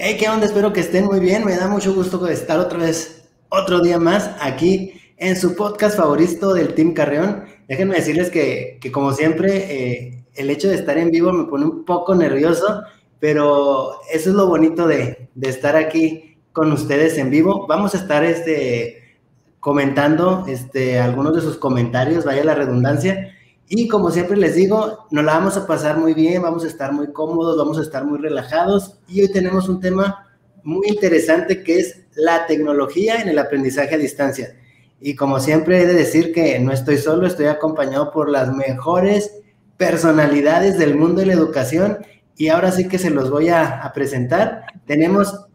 Hey, ¿qué onda? Espero que estén muy bien. Me da mucho gusto estar otra vez, otro día más aquí en su podcast favorito del Team Carreón. Déjenme decirles que, como siempre, eh, el hecho de estar en vivo me pone un poco nervioso, pero eso es lo bonito de, estar aquí con ustedes en vivo. Vamos a estar este, comentando este, algunos de sus comentarios, vaya la redundancia. Y como siempre les digo, nos la vamos a pasar muy bien, vamos a estar muy cómodos, vamos a estar muy relajados y hoy tenemos un tema muy interesante que es la tecnología en el aprendizaje a distancia. Y como siempre he de decir que no estoy solo, estoy acompañado por las mejores personalidades del mundo de la educación y ahora sí que se los voy a, a presentar. Tenemos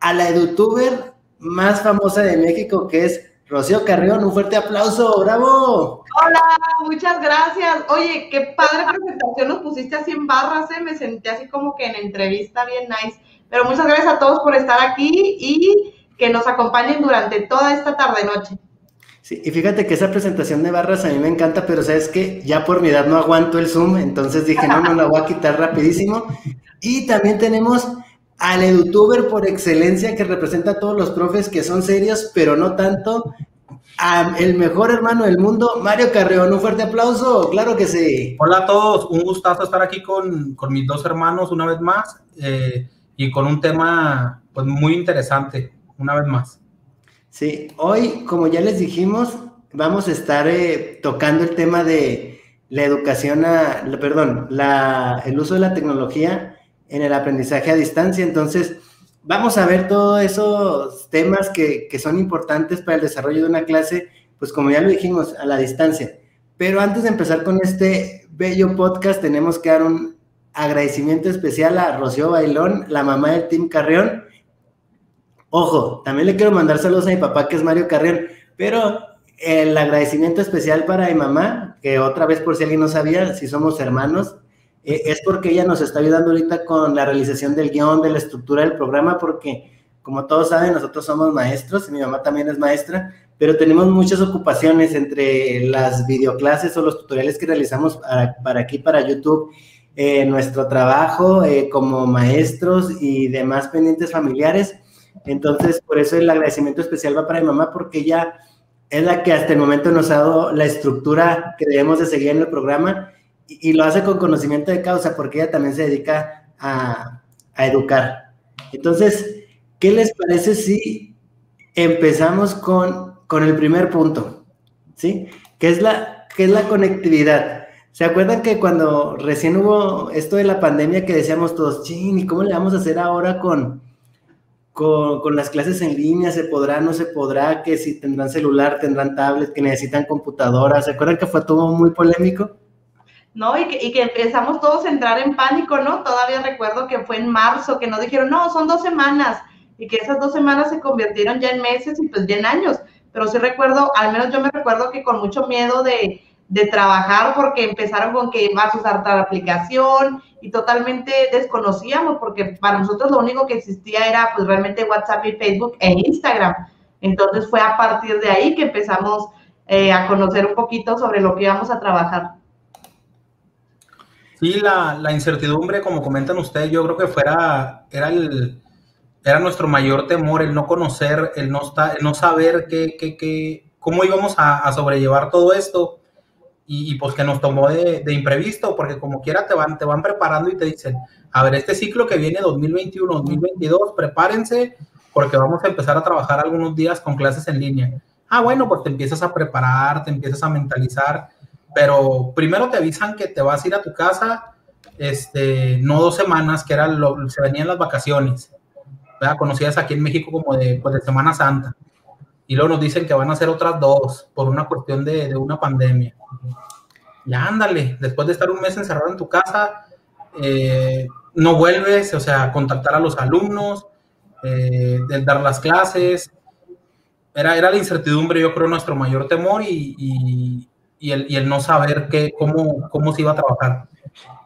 a la edutuber más famosa de México que es Rocío Carrión, un fuerte aplauso, bravo. Hola, muchas gracias. Oye, qué padre presentación nos pusiste así en barras, ¿eh? me sentí así como que en entrevista bien nice. Pero muchas gracias a todos por estar aquí y que nos acompañen durante toda esta tarde-noche. Sí, y fíjate que esa presentación de barras a mí me encanta, pero sabes que ya por mi edad no aguanto el Zoom, entonces dije, no, no la voy a quitar rapidísimo. Y también tenemos al youtuber por excelencia que representa a todos los profes que son serios, pero no tanto. el mejor hermano del mundo, Mario Carreón. Un fuerte aplauso, claro que sí. Hola a todos, un gustazo estar aquí con, mis dos hermanos una vez más eh, y con un tema pues, muy interesante, una vez más. Sí, hoy, como ya les dijimos, vamos a estar eh, tocando el tema de la educación, a, perdón, la, el uso de la tecnología en el aprendizaje a distancia. Entonces, vamos a ver todos esos temas que, son importantes para el desarrollo de una clase, pues como ya lo dijimos, a la distancia. Pero antes de empezar con este bello podcast, tenemos que dar un agradecimiento especial a Rocío Bailón, la mamá del Team Carrión. Ojo, también le quiero mandar saludos a mi papá, que es Mario Carrión, pero el agradecimiento especial para mi mamá, que otra vez por si alguien no sabía, si somos hermanos, eh, es porque ella nos está ayudando ahorita con la realización del guion, de la estructura del programa, porque como todos saben, nosotros somos maestros, y mi mamá también es maestra, pero tenemos muchas ocupaciones entre las videoclases o los tutoriales que realizamos para, aquí, para YouTube, eh, nuestro trabajo eh, como maestros y demás pendientes familiares. Entonces, por eso el agradecimiento especial va para mi mamá, porque ella es la que hasta el momento nos ha dado la estructura que debemos de seguir en el programa y, lo hace con conocimiento de causa porque ella también se dedica a, educar. Entonces, ¿qué les parece si empezamos con, con el primer punto? ¿Sí? ¿Qué es la, qué es la conectividad? ¿Se acuerdan que cuando recién hubo esto de la pandemia que decíamos todos, ching, ¿y cómo le vamos a hacer ahora con, con, con, las clases en línea? ¿Se podrá, no se podrá? Que si tendrán celular, tendrán tablet, que necesitan computadora. ¿Se acuerdan que fue todo muy polémico? ¿No? Y que, y que, empezamos todos a entrar en pánico, ¿no? Todavía recuerdo que fue en marzo que nos dijeron, no, son dos semanas, y que esas dos semanas se convirtieron ya en meses y pues ya en años. Pero sí recuerdo, al menos yo me recuerdo que con mucho miedo de, de trabajar porque empezaron con que vas a usar tal aplicación y totalmente desconocíamos porque para nosotros lo único que existía era pues realmente WhatsApp y Facebook e Instagram. Entonces fue a partir de ahí que empezamos eh, a conocer un poquito sobre lo que íbamos a trabajar. Sí, la, la, incertidumbre, como comentan ustedes, yo creo que fuera, era, el, era nuestro mayor temor, el no conocer, el no, estar, no saber qué, qué, qué, cómo íbamos a, a, sobrellevar todo esto y, y, pues que nos tomó de, de, imprevisto, porque como quiera te van, te van preparando y te dicen, a ver, este ciclo que viene 2021, 2022, prepárense porque vamos a empezar a trabajar algunos días con clases en línea. Ah, bueno, pues te empiezas a preparar, te empiezas a mentalizar pero primero te avisan que te vas a ir a tu casa, este, no dos semanas, que era lo, se venían las vacaciones, ¿verdad? conocidas aquí en México como de, pues, de Semana Santa. Y luego nos dicen que van a ser otras dos por una cuestión de, de una pandemia. Ya ándale, después de estar un mes encerrado en tu casa, eh, no vuelves, o sea, contactar a los alumnos, eh, dar las clases. Era, era la incertidumbre, yo creo, nuestro mayor temor y, y el, y el no saber qué, cómo, cómo se iba a trabajar.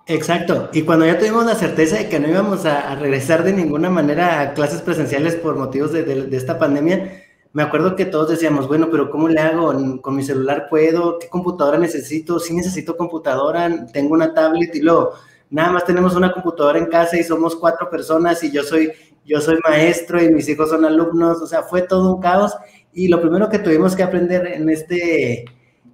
Exacto, y cuando ya tuvimos la certeza de que no íbamos a, regresar de ninguna manera a clases presenciales por motivos de, de, esta pandemia, me acuerdo que todos decíamos, bueno, pero ¿cómo le hago? ¿Con mi celular puedo? ¿Qué computadora necesito? Sí necesito computadora, tengo una tablet y luego nada más tenemos una computadora en casa y somos cuatro personas y yo soy yo soy maestro y mis hijos son alumnos, o sea, fue todo un caos y lo primero que tuvimos que aprender en este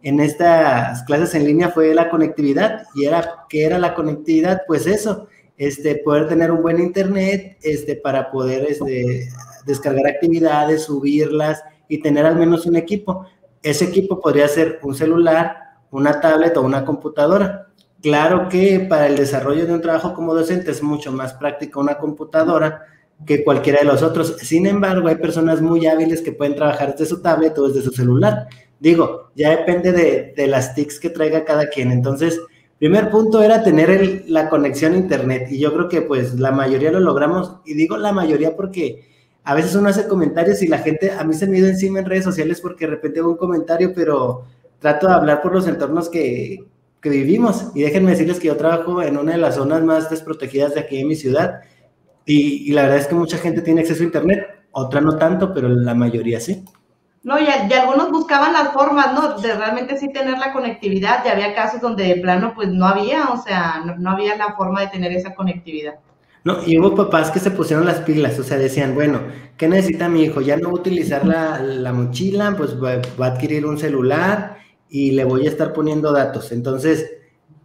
en estas clases en línea fue la conectividad y era ¿qué era la conectividad? Pues eso, este poder tener un buen internet, este para poder este, descargar actividades, subirlas y tener al menos un equipo. Ese equipo podría ser un celular, una tablet o una computadora. Claro que para el desarrollo de un trabajo como docente es mucho más práctico una computadora que cualquiera de los otros. Sin embargo, hay personas muy hábiles que pueden trabajar desde su tablet o desde su celular. Digo, ya depende de, las TICs que traiga cada quien. Entonces, primer punto era tener la conexión a internet y yo creo que pues la mayoría lo logramos y digo la mayoría porque a veces uno hace comentarios y la gente, a mí se me ido encima en redes sociales porque de repente hago un comentario, pero trato de hablar por los entornos que, que vivimos. Y déjenme decirles que yo trabajo en una de las zonas más desprotegidas de aquí en mi ciudad y, la verdad es que mucha gente tiene acceso a Internet, otra no tanto, pero la mayoría sí. No, y, y, algunos buscaban las formas, ¿no? De realmente sí tener la conectividad. Ya había casos donde de plano, pues no había, o sea, no, había la forma de tener esa conectividad. No, y hubo papás que se pusieron las pilas, o sea, decían, bueno, ¿qué necesita mi hijo? Ya no va a utilizar la, mochila, pues va, a adquirir un celular y le voy a estar poniendo datos. Entonces,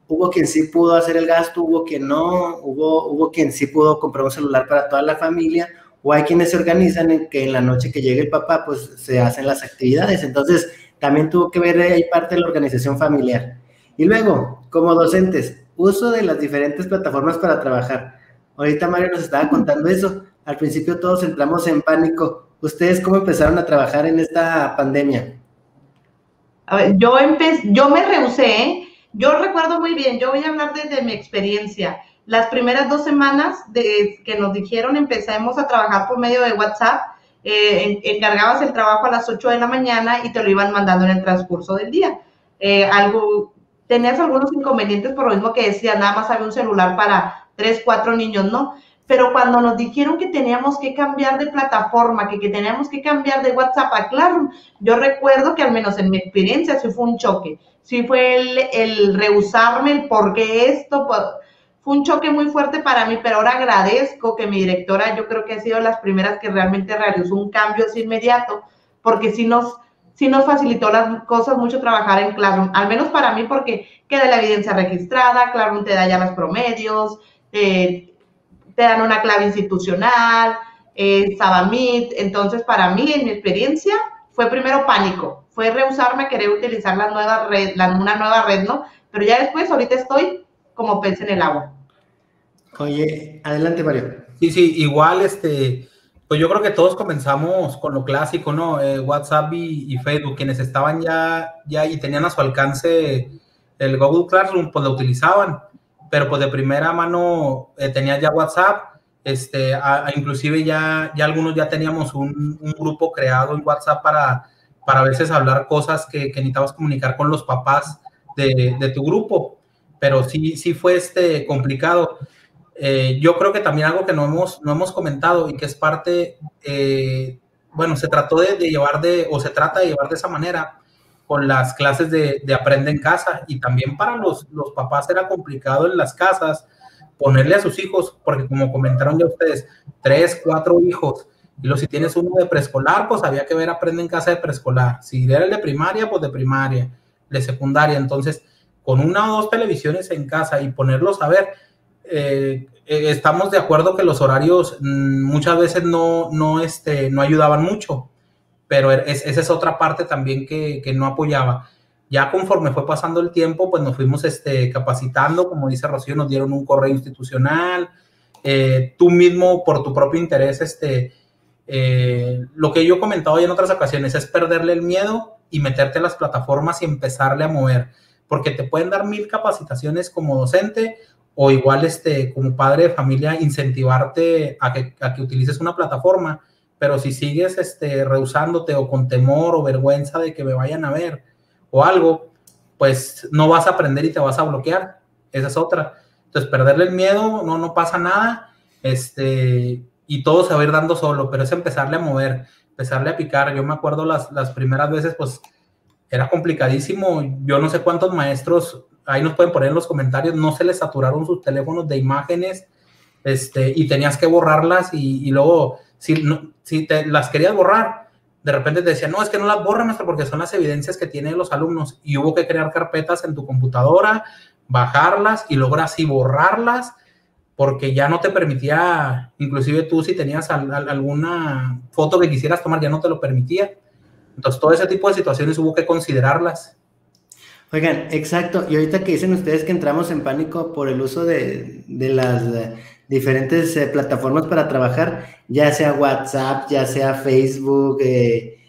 hubo quien sí pudo hacer el gasto, hubo quien no, hubo, hubo quien sí pudo comprar un celular para toda la familia, o hay quienes se organizan en que en la noche que llegue el papá, pues se hacen las actividades. Entonces, también tuvo que ver ahí parte de la organización familiar. Y luego, como docentes, uso de las diferentes plataformas para trabajar. Ahorita Mario nos estaba contando eso. Al principio todos entramos en pánico. ¿Ustedes cómo empezaron a trabajar en esta pandemia? A ver, yo, yo me rehusé. Yo recuerdo muy bien, yo voy a hablar desde mi experiencia. Las primeras dos semanas que nos dijeron empezamos a trabajar por medio de WhatsApp, eh, encargabas el trabajo a las 8 de la mañana y te lo iban mandando en el transcurso del día. Eh, algo, tenías algunos inconvenientes por lo mismo que decía, nada más había un celular para tres, cuatro niños, ¿no? Pero cuando nos dijeron que teníamos que cambiar de plataforma, que, que teníamos que cambiar de WhatsApp a Claro, yo recuerdo que al menos en mi experiencia sí fue un choque. Sí fue el, el rehusarme, el por qué esto, fue un choque muy fuerte para mí, pero ahora agradezco que mi directora, yo creo que ha sido las primeras que realmente realizó un cambio así inmediato, porque sí nos, sí nos facilitó las cosas mucho trabajar en Classroom, al menos para mí porque queda la evidencia registrada, Classroom te da ya los promedios, te dan una clave institucional, eh, Sabamit. Entonces, para mí, en mi experiencia, fue primero pánico, fue rehusarme a querer utilizar la nueva red, una nueva red, ¿no? Pero ya después, ahorita estoy como pez en el agua. Oye, adelante, Mario. Sí, sí, igual, este, pues yo creo que todos comenzamos con lo clásico, ¿no? Eh, WhatsApp y, Facebook, quienes estaban ya, ya y tenían a su alcance el Google Classroom, pues lo utilizaban pero pues de primera mano eh, tenía ya WhatsApp, este, inclusive ya, ya algunos ya teníamos un, grupo creado en WhatsApp para, para a veces hablar cosas que, que necesitabas comunicar con los papás de, de, tu grupo, pero sí, sí fue este complicado. Eh, yo creo que también algo que no hemos, no hemos comentado y que es parte, eh, bueno, se trató de, llevar de, o se trata de llevar de esa manera, con las clases de, de aprende en casa. Y también para los, los papás era complicado en las casas ponerle a sus hijos, porque como comentaron ya ustedes, tres, cuatro hijos, y los si tienes uno de preescolar, pues había que ver aprende en casa de preescolar, si era de primaria, pues de primaria, de secundaria, entonces con una o dos televisiones en casa y ponerlos a ver, eh, eh, estamos de acuerdo que los horarios mm, muchas veces no, no, este, no ayudaban mucho, pero esa es otra parte también que, que, no apoyaba. Ya conforme fue pasando el tiempo, pues nos fuimos este, capacitando, como dice Rocío, nos dieron un correo institucional, eh, tú mismo por tu propio interés, este, eh, lo que yo he comentado ya en otras ocasiones es perderle el miedo y meterte en las plataformas y empezarle a mover, porque te pueden dar mil capacitaciones como docente o igual este, como padre de familia, incentivarte a que, a que utilices una plataforma pero si sigues este, rehusándote o con temor o vergüenza de que me vayan a ver o algo, pues no vas a aprender y te vas a bloquear. Esa es otra. Entonces, perderle el miedo, no, no pasa nada, este, y todo se va a ir dando solo, pero es empezarle a mover, empezarle a picar. Yo me acuerdo las, las primeras veces, pues era complicadísimo. Yo no sé cuántos maestros, ahí nos pueden poner en los comentarios, no se les saturaron sus teléfonos de imágenes este, y tenías que borrarlas y, luego, si, no, si te las querías borrar, de repente te decían, no, es que no las borra, maestro, porque son las evidencias que tienen los alumnos. Y hubo que crear carpetas en tu computadora, bajarlas y luego así borrarlas, porque ya no te permitía, inclusive tú si tenías alguna foto que quisieras tomar, ya no te lo permitía. Entonces, todo ese tipo de situaciones hubo que considerarlas. Oigan, exacto. Y ahorita que dicen ustedes que entramos en pánico por el uso de, las eh, diferentes eh, plataformas para trabajar, ya sea WhatsApp, ya sea Facebook, eh,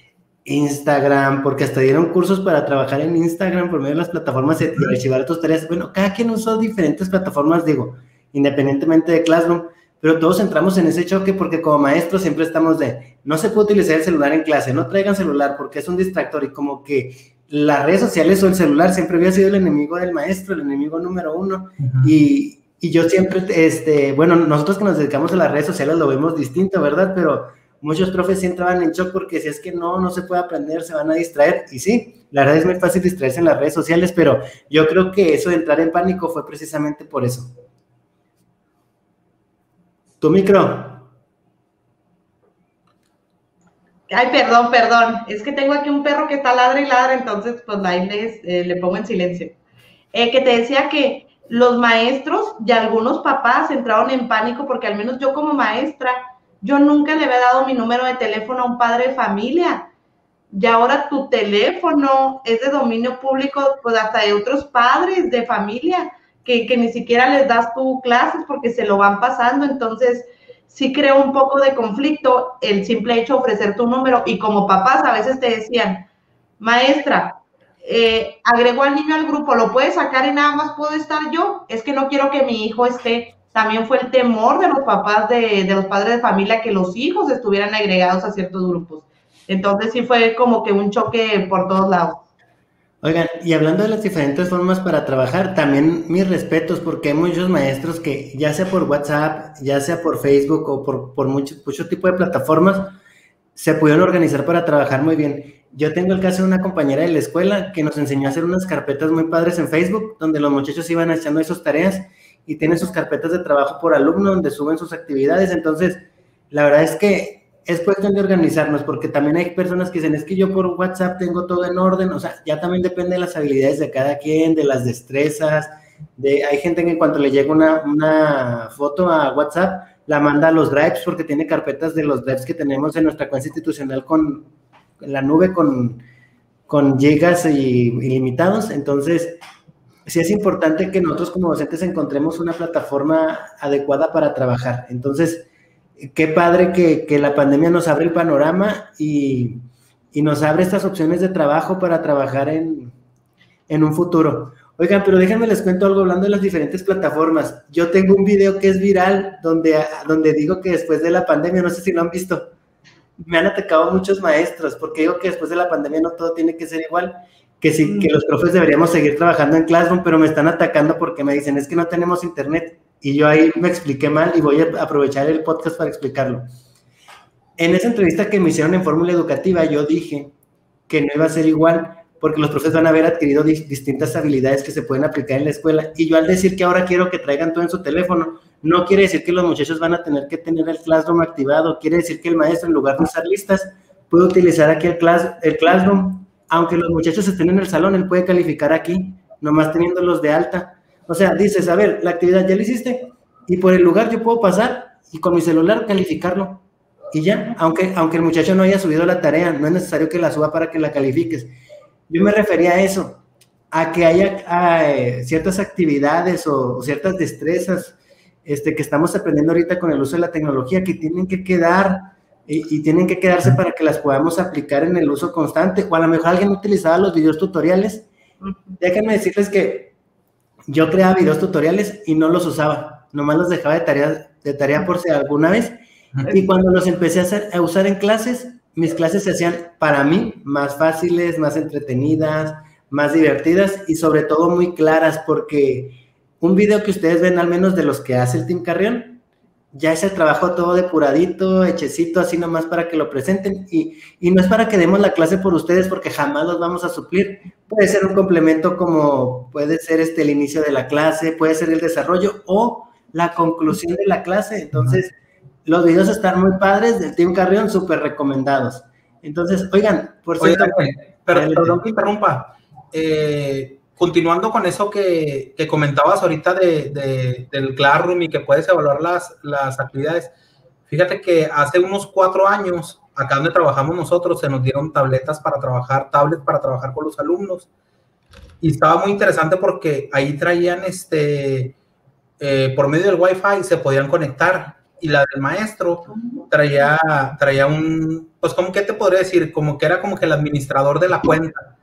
Instagram, porque hasta dieron cursos para trabajar en Instagram por medio de las plataformas y archivar tus tareas. Bueno, cada quien usó diferentes plataformas, digo, independientemente de Classroom, pero todos entramos en ese choque porque como maestros siempre estamos de, no se puede utilizar el celular en clase, no traigan celular porque es un distractor y como que las redes sociales o el celular siempre había sido el enemigo del maestro, el enemigo número uno. y, y, yo siempre, este, bueno, nosotros que nos dedicamos a las redes sociales lo vemos distinto, ¿verdad? Pero muchos profes sí entraban en shock porque si es que no, no se puede aprender, se van a distraer. Y sí, la verdad es muy fácil distraerse en las redes sociales, pero yo creo que eso de entrar en pánico fue precisamente por eso. Tu micro. Ay, perdón, perdón. Es que tengo aquí un perro que está ladra y ladra, entonces pues ahí eh, le pongo en silencio. Eh, que te decía que los maestros y algunos papás entraron en pánico porque al menos yo como maestra, yo nunca le había dado mi número de teléfono a un padre de familia. Y ahora tu teléfono es de dominio público, pues hasta de otros padres de familia, que, que ni siquiera les das tu clases porque se lo van pasando. Entonces, sí creo un poco de conflicto el simple hecho de ofrecer tu número y como papás a veces te decían, maestra, eh, agregó al niño al grupo, ¿lo puede sacar y nada más puedo estar yo? Es que no quiero que mi hijo esté. También fue el temor de los papás, de, de los padres de familia, que los hijos estuvieran agregados a ciertos grupos. Entonces sí fue como que un choque por todos lados. Oigan, y hablando de las diferentes formas para trabajar, también mis respetos porque hay muchos maestros que ya sea por WhatsApp, ya sea por Facebook o por, por mucho, mucho tipo de plataformas, se pudieron organizar para trabajar muy bien. Yo tengo el caso de una compañera de la escuela que nos enseñó a hacer unas carpetas muy padres en Facebook, donde los muchachos iban echando esas tareas y tienen sus carpetas de trabajo por alumno, donde suben sus actividades. Entonces, la verdad es que es cuestión de organizarnos, porque también hay personas que dicen, es que yo por WhatsApp tengo todo en orden, o sea, ya también depende de las habilidades de cada quien, de las destrezas, de, hay gente que en cuanto le llega una, una foto a WhatsApp, la manda a los drives porque tiene carpetas de los drives que tenemos en nuestra cuenta institucional con la nube con, con gigas y, ilimitados, entonces sí es importante que nosotros como docentes encontremos una plataforma adecuada para trabajar. Entonces, qué padre que, la pandemia nos abre el panorama y, nos abre estas opciones de trabajo para trabajar en, un futuro. Oigan, pero déjenme les cuento algo hablando de las diferentes plataformas. Yo tengo un video que es viral donde, donde digo que después de la pandemia, no sé si lo han visto, me han atacado muchos maestros porque digo que después de la pandemia no todo tiene que ser igual, que sí, que los profes deberíamos seguir trabajando en Classroom, pero me están atacando porque me dicen, es que no tenemos internet y yo ahí me expliqué mal y voy a aprovechar el podcast para explicarlo. En esa entrevista que me hicieron en Fórmula Educativa, yo dije que no iba a ser igual porque los profesores van a haber adquirido distintas habilidades que se pueden aplicar en la escuela. Y yo al decir que ahora quiero que traigan todo en su teléfono, no quiere decir que los muchachos van a tener que tener el Classroom activado, quiere decir que el maestro en lugar de usar listas puede utilizar aquí el, class, el Classroom, aunque los muchachos estén en el salón, él puede calificar aquí, nomás teniéndolos de alta. O sea, dices, a ver, la actividad ya la hiciste y por el lugar yo puedo pasar y con mi celular calificarlo. Y ya, aunque, aunque el muchacho no haya subido la tarea, no es necesario que la suba para que la califiques. Yo me refería a eso, a que haya eh, ciertas actividades o, ciertas destrezas este, que estamos aprendiendo ahorita con el uso de la tecnología que tienen que quedar y, y, tienen que quedarse para que las podamos aplicar en el uso constante. O a lo mejor alguien utilizaba los videos tutoriales. Déjenme decirles que yo creaba videos tutoriales y no los usaba, nomás los dejaba de tarea, de tarea por si alguna vez. Y cuando los empecé a, hacer, a usar en clases, mis clases se hacían para mí más fáciles, más entretenidas, más divertidas y sobre todo muy claras, porque un video que ustedes ven, al menos de los que hace el Team Carrión, ya es el trabajo todo depuradito, hechecito, así nomás para que lo presenten. Y, y, no es para que demos la clase por ustedes, porque jamás los vamos a suplir. Puede ser un complemento como puede ser este el inicio de la clase, puede ser el desarrollo o la conclusión de la clase. Entonces, los videos están muy padres del Team Carrión, súper recomendados. Entonces, oigan, por cierto... perdón que interrumpa. Eh, continuando con eso que, que comentabas ahorita de, del Classroom y que puedes evaluar las, las actividades, fíjate que hace unos cuatro años, acá donde trabajamos nosotros, se nos dieron tabletas para trabajar, tablets para trabajar con los alumnos. Y estaba muy interesante porque ahí traían, este, eh, por medio del Wi-Fi, se podían conectar. Y la del maestro traía, traía un, pues como que te podría decir, como que era como que el administrador de la cuenta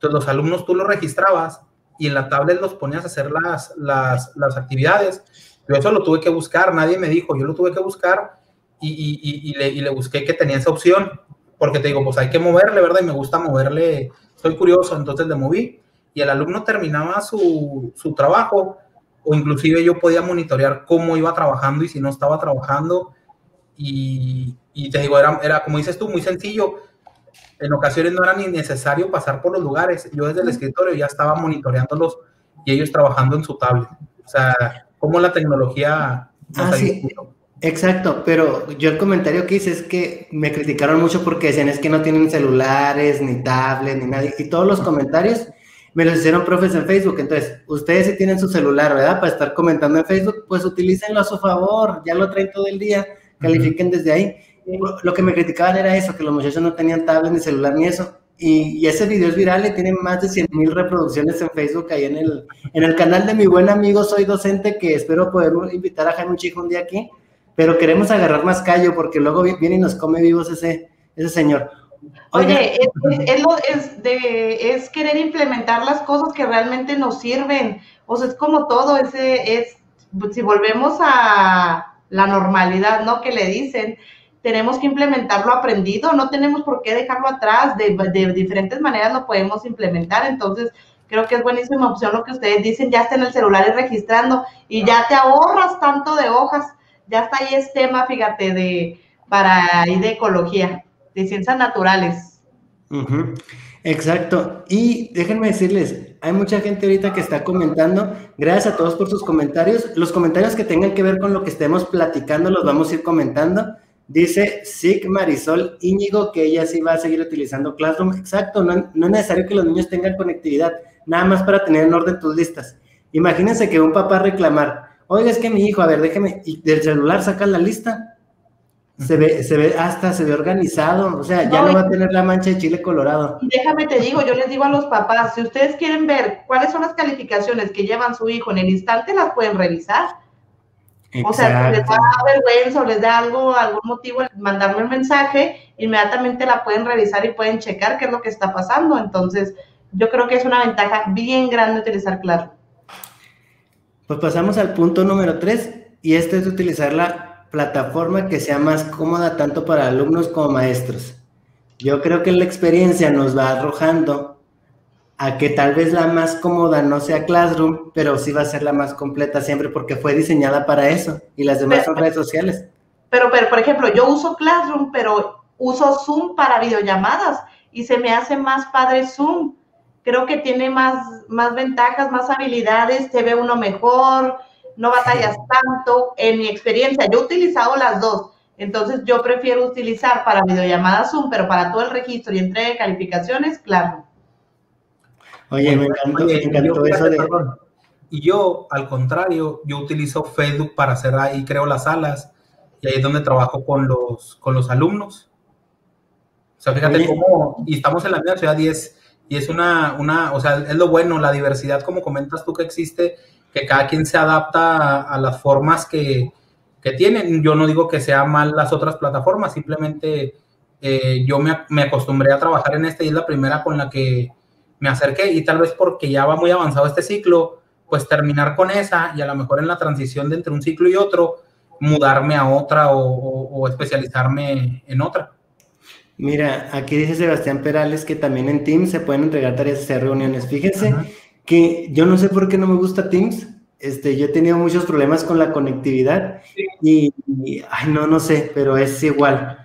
los alumnos tú los registrabas y en la tablet los ponías a hacer las, las, actividades. Yo eso lo tuve que buscar, nadie me dijo, yo lo tuve que buscar y, y, le, y, le, busqué que tenía esa opción, porque te digo, pues hay que moverle, ¿verdad? Y me gusta moverle, soy curioso, entonces le moví y el alumno terminaba su, su trabajo o inclusive yo podía monitorear cómo iba trabajando y si no estaba trabajando. Y, y te digo, era, era, como dices tú, muy sencillo en ocasiones no era ni necesario pasar por los lugares. Yo desde el escritorio ya estaba monitoreándolos y ellos trabajando en su tablet. O sea, cómo la tecnología... Ah, sí. Exacto, pero yo el comentario que hice es que me criticaron mucho porque decían es que no tienen celulares, ni tablet, ni nadie. Y todos los comentarios me los hicieron profes en Facebook. Entonces, ustedes si tienen su celular, ¿verdad? Para estar comentando en Facebook, pues utilícenlo a su favor. Ya lo traen todo el día. Califiquen desde ahí lo que me criticaban era eso, que los muchachos no tenían tablet ni celular ni eso. Y, ese video es viral y tiene más de 100 mil reproducciones en Facebook ahí en el, en el canal de mi buen amigo Soy Docente, que espero poder invitar a Jaime Chico un día aquí, pero queremos agarrar más callo porque luego viene y nos come vivos ese, ese señor. Oye, es, es querer implementar las cosas que realmente nos sirven. O sea, es como todo, ese es, si volvemos a la normalidad, ¿no? Que le dicen, tenemos que implementar lo aprendido, no tenemos por qué dejarlo atrás, de, diferentes maneras lo podemos implementar, entonces creo que es buenísima opción lo que ustedes dicen, ya está en el celular y registrando y ya te ahorras tanto de hojas, ya está ahí es tema, fíjate, de para y de ecología, de ciencias naturales. Exacto. Y déjenme decirles, hay mucha gente ahorita que está comentando. Gracias a todos por sus comentarios. Los comentarios que tengan que ver con lo que estemos platicando los vamos a ir comentando. Dice Sig Marisol Íñigo que ella sí va a seguir utilizando Classroom. Exacto, no, es necesario que los niños tengan conectividad, nada más para tener en orden tus listas. Imagínense que un papá reclamar, oiga, es que mi hijo, a ver, déjeme, y del celular saca la lista. Se ve, se ve, hasta se ve organizado, o sea, ya no, va a tener la mancha de chile colorado. Y déjame te digo, yo les digo a los papás, si ustedes quieren ver cuáles son las calificaciones que llevan su hijo en el instante, las pueden revisar o sea, si les da vergüenza o les da algo, algún motivo, mandarme un mensaje, inmediatamente la pueden revisar y pueden checar qué es lo que está pasando. Entonces, yo creo que es una ventaja bien grande utilizar Claro. Pues pasamos al punto número tres, y este es utilizar la plataforma que sea más cómoda tanto para alumnos como maestros. Yo creo que la experiencia nos va arrojando a que tal vez la más cómoda no sea Classroom, pero sí va a ser la más completa siempre porque fue diseñada para eso y las demás son redes sociales. Pero, pero, por ejemplo, yo uso Classroom, pero uso Zoom para videollamadas y se me hace más padre Zoom. Creo que tiene más, más ventajas, más habilidades, se ve uno mejor, no batallas tanto. En mi experiencia, yo he utilizado las dos. Entonces, yo prefiero utilizar para videollamadas Zoom, pero para todo el registro y entrega de calificaciones, Classroom. Oye, me encantó, eso de... Y yo, al contrario, yo utilizo Facebook para hacer ahí, creo las salas, y ahí es donde trabajo con los, con los alumnos. O sea, fíjate cómo, y estamos en la misma ciudad y es, y es una, una, o sea, es lo bueno, la diversidad, como comentas tú que existe, que cada quien se adapta a, las formas que, que, tienen. Yo no digo que sean mal las otras plataformas, simplemente eh, yo me, me acostumbré a trabajar en esta y es la primera con la que me acerqué y tal vez porque ya va muy avanzado este ciclo, pues terminar con esa y a lo mejor en la transición de entre un ciclo y otro, mudarme a otra o, especializarme en otra. Mira, aquí dice Sebastián Perales que también en Teams se pueden entregar tareas y hacer reuniones. Fíjense que yo no sé por qué no me gusta Teams. Este, yo he tenido muchos problemas con la conectividad y, ay, no, no sé, pero es igual.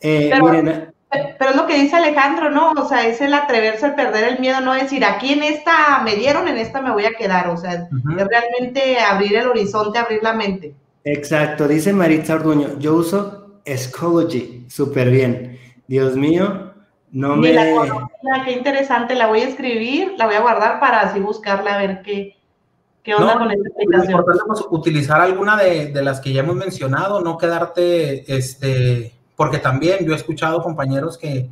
Eh, miren, Pero es lo que dice Alejandro, ¿no? O sea, es el atreverse al perder el miedo, no decir, aquí en esta me dieron, en esta me voy a quedar. O sea, es realmente abrir el horizonte, abrir la mente. Exacto, dice Maritza Orduño, yo uso Ecology, súper bien. Dios mío, no me... La qué interesante, la voy a escribir, la voy a guardar para así buscarla, a ver qué, qué onda con esta aplicación. Es utilizar alguna de, de, las que ya hemos mencionado, no quedarte, este, porque también yo he escuchado compañeros que,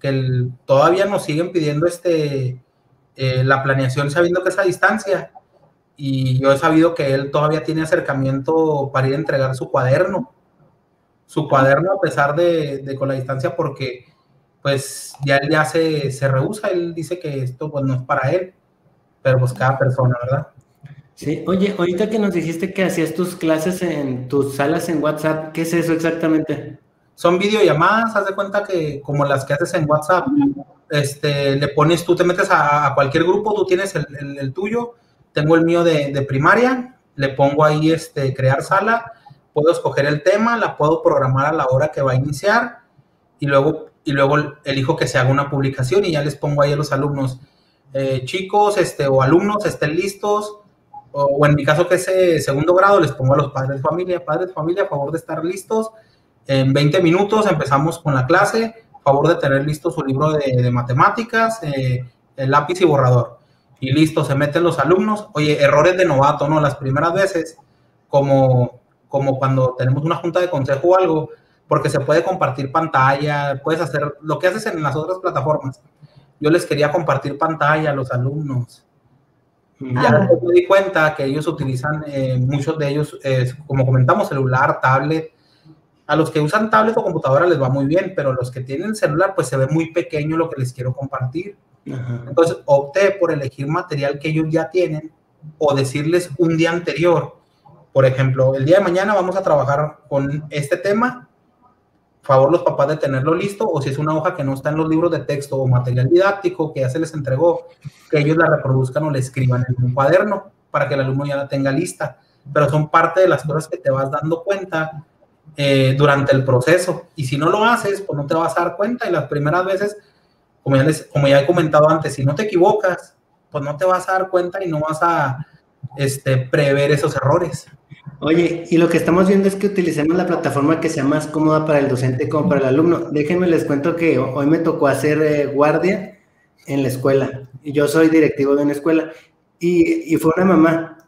que todavía nos siguen pidiendo este, eh, la planeación sabiendo que es a distancia y yo he sabido que él todavía tiene acercamiento para ir a entregar su cuaderno, su cuaderno a pesar de, de con la distancia porque pues ya él ya se, se rehúsa, él dice que esto pues no es para él, pero pues cada persona, ¿verdad? Sí, oye, ahorita que nos dijiste que hacías tus clases en tus salas en WhatsApp, ¿qué es eso exactamente? Son videollamadas, haz de cuenta que como las que haces en WhatsApp, este, le pones, tú te metes a, cualquier grupo, tú tienes el, tuyo, tengo el mío de, primaria, le pongo ahí este, crear sala, puedo escoger el tema, la puedo programar a la hora que va a iniciar y luego, y luego elijo que se haga una publicación y ya les pongo ahí a los alumnos, eh, chicos este, o alumnos estén listos, o, o, en mi caso que es eh, segundo grado, les pongo a los padres de familia, padres de familia, a favor de estar listos, en 20 minutos empezamos con la clase. Favor de tener listo su libro de, matemáticas, eh, el lápiz y borrador. Y listo, se meten los alumnos. Oye, errores de novato, ¿no? Las primeras veces, como, como cuando tenemos una junta de consejo o algo, porque se puede compartir pantalla, puedes hacer lo que haces en las otras plataformas. Yo les quería compartir pantalla a los alumnos. Ya ah. me di cuenta que ellos utilizan, eh, muchos de ellos, eh, como comentamos, celular, tablet, a los que usan tablet o computadora les va muy bien, pero a los que tienen celular, pues se ve muy pequeño lo que les quiero compartir. Entonces opté por elegir material que ellos ya tienen o decirles un día anterior. Por ejemplo, el día de mañana vamos a trabajar con este tema. Favor los papás de tenerlo listo o si es una hoja que no está en los libros de texto o material didáctico que ya se les entregó, que ellos la reproduzcan o la escriban en un cuaderno para que el alumno ya la tenga lista. Pero son parte de las cosas que te vas dando cuenta eh, durante el proceso. Y si no lo haces, pues no te vas a dar cuenta. Y las primeras veces, como ya, les, como ya he comentado antes, si no te equivocas, pues no te vas a dar cuenta y no vas a este, prever esos errores. Oye, y lo que estamos viendo es que utilicemos la plataforma que sea más cómoda para el docente como para el alumno. Déjenme les cuento que hoy me tocó hacer eh, guardia en la escuela. Y yo soy directivo de una escuela. Y, y fue una mamá.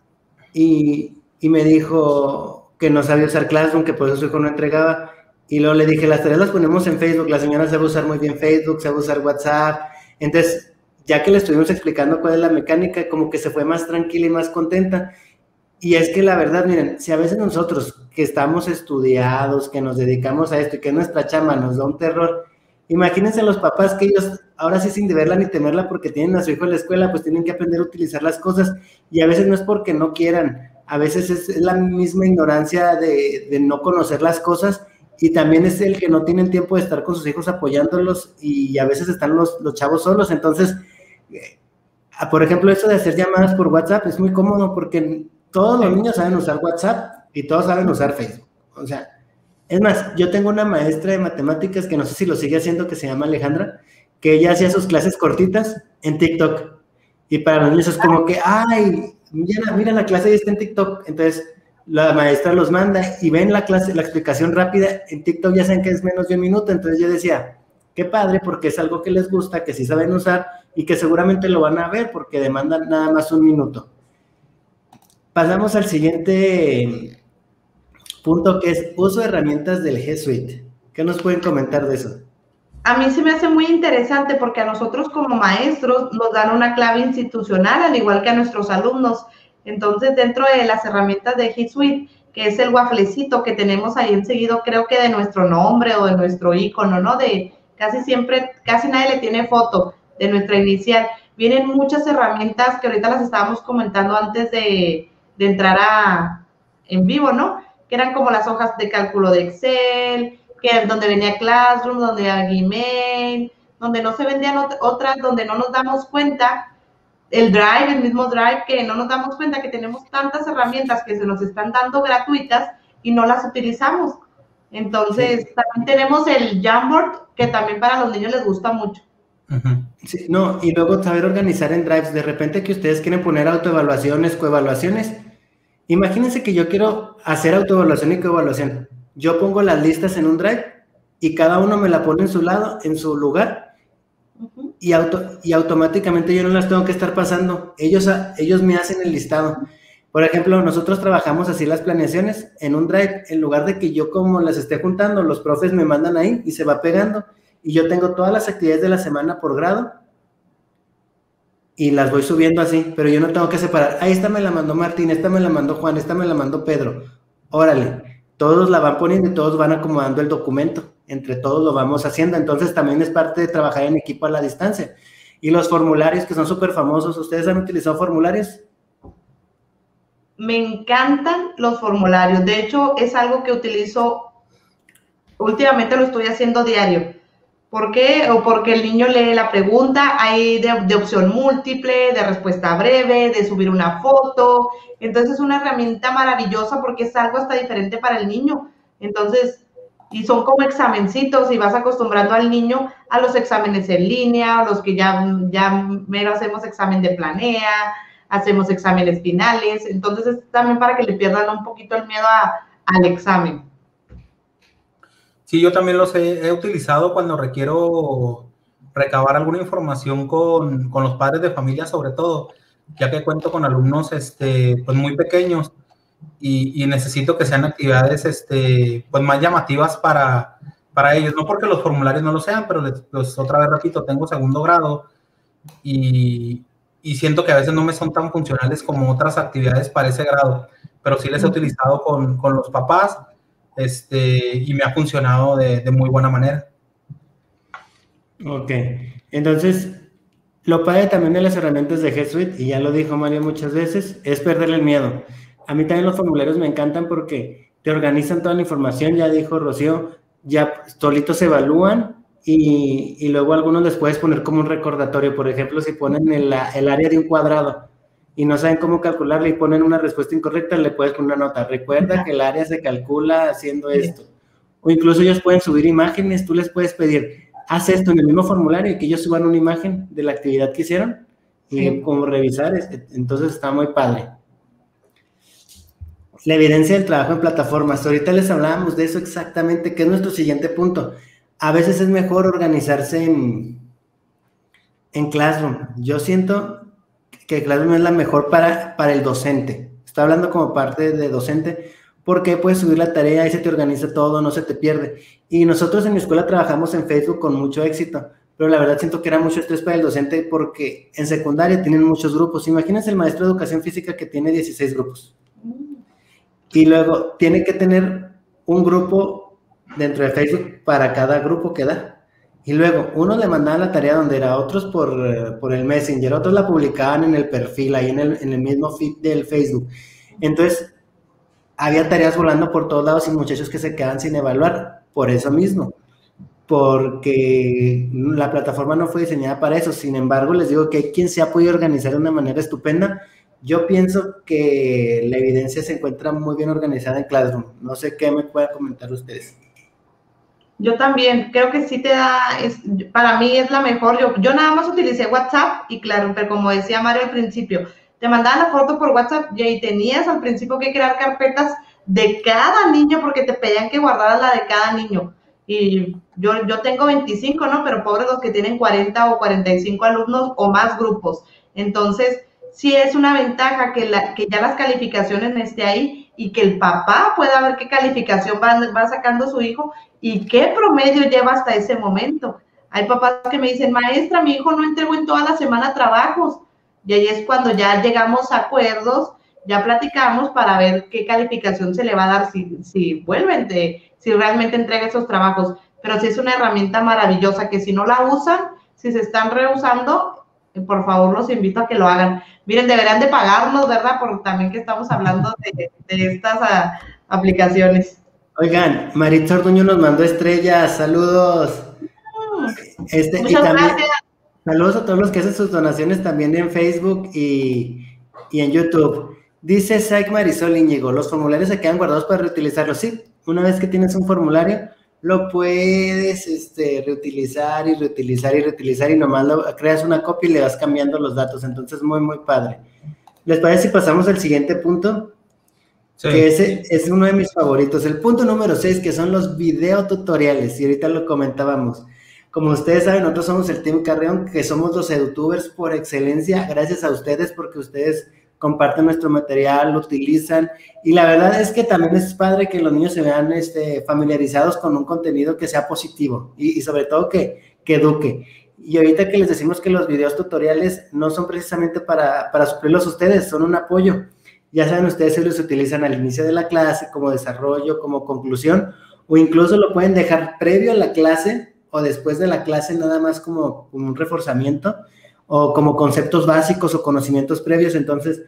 Y, y me dijo, que no sabía usar Classroom, que por eso su hijo no entregaba. Y luego le dije, las tareas las ponemos en Facebook, la señora sabe usar muy bien Facebook, sabe usar WhatsApp. Entonces, ya que le estuvimos explicando cuál es la mecánica, como que se fue más tranquila y más contenta. Y es que la verdad, miren, si a veces nosotros que estamos estudiados, que nos dedicamos a esto y que nuestra chama nos da un terror, imagínense los papás que ellos, ahora sí sin deberla ni temerla porque tienen a su hijo en la escuela, pues tienen que aprender a utilizar las cosas y a veces no es porque no quieran, a veces es, la misma ignorancia de, no conocer las cosas y también es el que no tienen tiempo de estar con sus hijos apoyándolos y a veces están los, chavos solos. Entonces, eh, por ejemplo, eso de hacer llamadas por WhatsApp es muy cómodo porque todos los niños saben usar WhatsApp y todos saben usar Facebook. O sea, es más, yo tengo una maestra de matemáticas que no sé si lo sigue haciendo, que se llama Alejandra, que ella hacía sus clases cortitas en TikTok. Y para los niños es como que, ay, mira, mira la clase, está en TikTok. Entonces, la maestra los manda y ven la clase, la explicación rápida. En TikTok ya saben que es menos de un minuto. Entonces yo decía, qué padre, porque es algo que les gusta, que sí saben usar y que seguramente lo van a ver porque demandan nada más un minuto. Pasamos al siguiente punto que es uso de herramientas del G Suite. ¿Qué nos pueden comentar de eso? A mí se me hace muy interesante porque a nosotros como maestros nos dan una clave institucional, al igual que a nuestros alumnos. Entonces, dentro de las herramientas de G Suite, que es el wafflecito que tenemos ahí enseguido, creo que de nuestro nombre o de nuestro icono, ¿no? De casi siempre, casi nadie le tiene foto de nuestra inicial. Vienen muchas herramientas que ahorita las estábamos comentando antes de, de entrar a, en vivo, ¿no? Que eran como las hojas de cálculo de Excel, que donde venía Classroom, donde había Gmail, donde no se vendían otras, donde no nos damos cuenta, el Drive, el mismo Drive, que no nos damos cuenta que tenemos tantas herramientas que se nos están dando gratuitas y no las utilizamos. Entonces, también tenemos el Jamboard, que también para los niños les gusta mucho. Sí, no, y luego saber organizar en drives. De repente que ustedes quieren poner autoevaluaciones, coevaluaciones. Imagínense que yo quiero hacer autoevaluación y coevaluación. Yo pongo las listas en un drive y cada uno me la pone en su lado, en su lugar. y, auto, y automáticamente yo no las tengo que estar pasando. Ellos, ellos me hacen el listado. Por ejemplo, nosotros trabajamos así las planeaciones en un drive. En lugar de que yo como las esté juntando, los profes me mandan ahí y se va pegando y yo tengo todas las actividades de la semana por grado y las voy subiendo así, pero yo no tengo que separar. Ahí esta me la mandó Martín, esta me la mandó Juan, esta me la mandó Pedro. Órale, todos la van poniendo y todos van acomodando el documento. Entre todos lo vamos haciendo. Entonces también es parte de trabajar en equipo a la distancia. Y los formularios que son súper famosos, ¿ustedes han utilizado formularios? Me encantan los formularios. De hecho, es algo que utilizo, últimamente lo estoy haciendo diario ¿Por qué? O porque el niño lee la pregunta, hay de, opción múltiple, de respuesta breve, de subir una foto. Entonces es una herramienta maravillosa porque es algo hasta diferente para el niño. Entonces, y son como examencitos y vas acostumbrando al niño a los exámenes en línea, los que ya, ya mero hacemos examen de planea, hacemos exámenes finales. Entonces es también para que le pierdan un poquito el miedo al examen. Sí, yo también los he, utilizado cuando requiero recabar alguna información con, los padres de familia, sobre todo, ya que cuento con alumnos este, pues muy pequeños y, necesito que sean actividades este, pues más llamativas para, para ellos. No porque los formularios no lo sean, pero pues, otra vez repito, tengo segundo grado y, siento que a veces no me son tan funcionales como otras actividades para ese grado, pero sí les he utilizado con, con los papás este, y me ha funcionado de, muy buena manera. Ok, entonces, lo padre también de las herramientas de G Suite, y ya lo dijo Mario muchas veces, es perderle el miedo. A mí también los formularios me encantan porque te organizan toda la información, ya dijo Rocío, ya solitos se evalúan y, y, luego algunos les puedes poner como un recordatorio. Por ejemplo, si ponen el, el área de un cuadrado, y no saben cómo calcularle y ponen una respuesta incorrecta, le puedes poner una nota. Recuerda que el área se calcula haciendo esto. O incluso ellos pueden subir imágenes, tú les puedes pedir, haz esto en el mismo formulario y que ellos suban una imagen de la actividad que hicieron y como revisar. Entonces está muy padre. La evidencia del trabajo en plataformas. Ahorita les hablábamos de eso exactamente, que es nuestro siguiente punto. A veces es mejor organizarse en, en Classroom. Yo siento que Classroom es la mejor para, para el docente. Está hablando como parte de docente, porque puedes subir la tarea y se te organiza todo, no se te pierde. Y nosotros en mi escuela trabajamos en Facebook con mucho éxito, pero la verdad siento que era mucho estrés para el docente porque en secundaria tienen muchos grupos. Imagínense el maestro de educación física que tiene 16 grupos. Y luego tiene que tener un grupo dentro de Facebook para cada grupo que da. Y luego, uno le mandaba la tarea donde era, otros por, eh, por el Messenger, otros la publicaban en el perfil, ahí en el, en el mismo feed del Facebook. Entonces, había tareas volando por todos lados y muchachos que se quedan sin evaluar, por eso mismo, porque la plataforma no fue diseñada para eso. Sin embargo, les digo que hay quien se ha podido organizar de una manera estupenda. Yo pienso que la evidencia se encuentra muy bien organizada en Classroom. No sé qué me puedan comentar ustedes. Yo también, creo que sí te da, es, para mí es la mejor. Yo, yo nada más utilicé WhatsApp y claro, pero como decía Mario al principio, te mandaban la foto por WhatsApp y ahí tenías al principio que crear carpetas de cada niño porque te pedían que guardaras la de cada niño. Y yo, yo tengo 25, ¿no? Pero pobres los que tienen 40 o 45 alumnos o más grupos. Entonces, sí es una ventaja que, la, que ya las calificaciones esté ahí y que el papá pueda ver qué calificación va, va sacando su hijo y qué promedio lleva hasta ese momento. Hay papás que me dicen, maestra, mi hijo no entregó en toda la semana trabajos. Y ahí es cuando ya llegamos a acuerdos, ya platicamos para ver qué calificación se le va a dar si, si vuelven, si realmente entrega esos trabajos. Pero sí es una herramienta maravillosa que si no la usan, si se están rehusando, eh, por favor los invito a que lo hagan. Miren, deberían de pagarnos, ¿verdad? Por también que estamos hablando de, estas ah, aplicaciones. Oigan, Maritza Orduño nos mandó estrellas, saludos. Este, y también, Saludos a todos los que hacen sus donaciones también en Facebook y, en YouTube. Dice Saik Marisol Íñigo, los formularios se quedan guardados para reutilizarlos. Sí, una vez que tienes un formulario, lo puedes este, reutilizar y reutilizar y reutilizar y nomás lo, creas una copia y le vas cambiando los datos. Entonces, muy, muy padre. ¿Les parece si pasamos al siguiente punto? Que ese es uno de mis favoritos. El punto número 6, que son los videotutoriales. Y ahorita lo comentábamos. Como ustedes saben, nosotros somos el Team Carreón, que somos los edutubers por excelencia. Gracias a ustedes porque ustedes comparten nuestro material, lo utilizan. Y la verdad es que también es padre que los niños se vean este, familiarizados con un contenido que sea positivo y, sobre todo que, que, eduque. Y ahorita que les decimos que los videos tutoriales no son precisamente para, para suplirlos ustedes, son un apoyo. Ya saben ustedes si los utilizan al inicio de la clase, como desarrollo, como conclusión, o incluso lo pueden dejar previo a la clase o después de la clase nada más como un reforzamiento o como conceptos básicos o conocimientos previos. Entonces,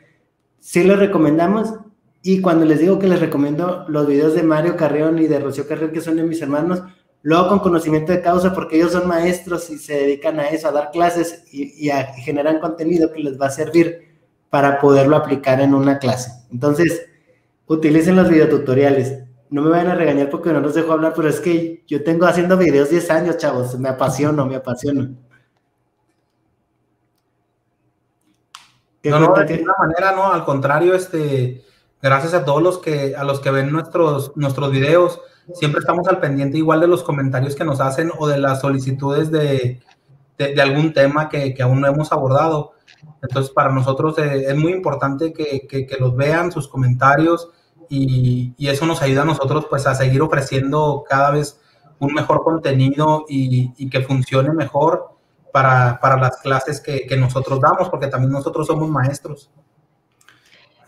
sí les recomendamos. Y cuando les digo que les recomiendo los videos de Mario Carrión y de Rocío Carrión, que son de mis hermanos, luego con conocimiento de causa, porque ellos son maestros y se dedican a eso, a dar clases y, y a, generan contenido que les va a servir para poderlo aplicar en una clase. Entonces, utilicen los videotutoriales. No me vayan a regañar porque no los dejo hablar, pero es que yo tengo haciendo videos 10 años, chavos. Me apasiono, me apasiono. No, no, de ninguna manera, no, al contrario, este, gracias a todos los que, a los que ven nuestros, nuestros videos, siempre estamos al pendiente igual de los comentarios que nos hacen o de las solicitudes de, de, algún tema que, que, aún no hemos abordado. Entonces, para nosotros eh, es muy importante que, que, que, los vean, sus comentarios, y, y, eso nos ayuda a nosotros pues a seguir ofreciendo cada vez un mejor contenido y, y que funcione mejor para, para las clases que, que, nosotros damos, porque también nosotros somos maestros.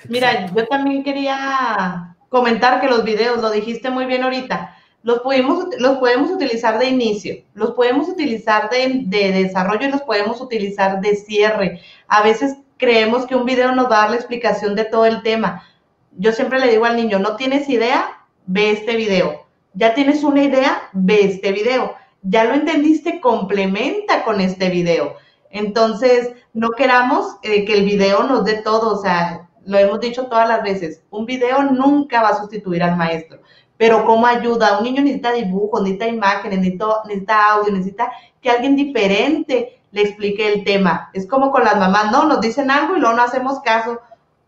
Mira, yo también quería comentar que los videos, lo dijiste muy bien ahorita, los podemos, los podemos utilizar de inicio, los podemos utilizar de, de desarrollo y los podemos utilizar de cierre. A veces creemos que un video nos va a dar la explicación de todo el tema. Yo siempre le digo al niño, no tienes idea, ve este video. Ya tienes una idea, ve este video ya lo entendiste, complementa con este video. Entonces, no queramos eh, que el video nos dé todo, o sea, lo hemos dicho todas las veces, un video nunca va a sustituir al maestro, pero como ayuda, un niño necesita dibujo, necesita imágenes, necesita, necesita audio, necesita que alguien diferente le explique el tema. Es como con las mamás, ¿no? Nos dicen algo y luego no hacemos caso.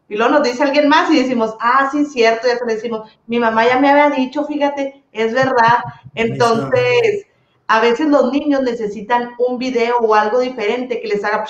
Y luego nos dice alguien más y decimos, ah, sí, cierto, ya se le decimos, mi mamá ya me había dicho, fíjate, es verdad. Entonces, a veces los niños necesitan un video o algo diferente que les haga,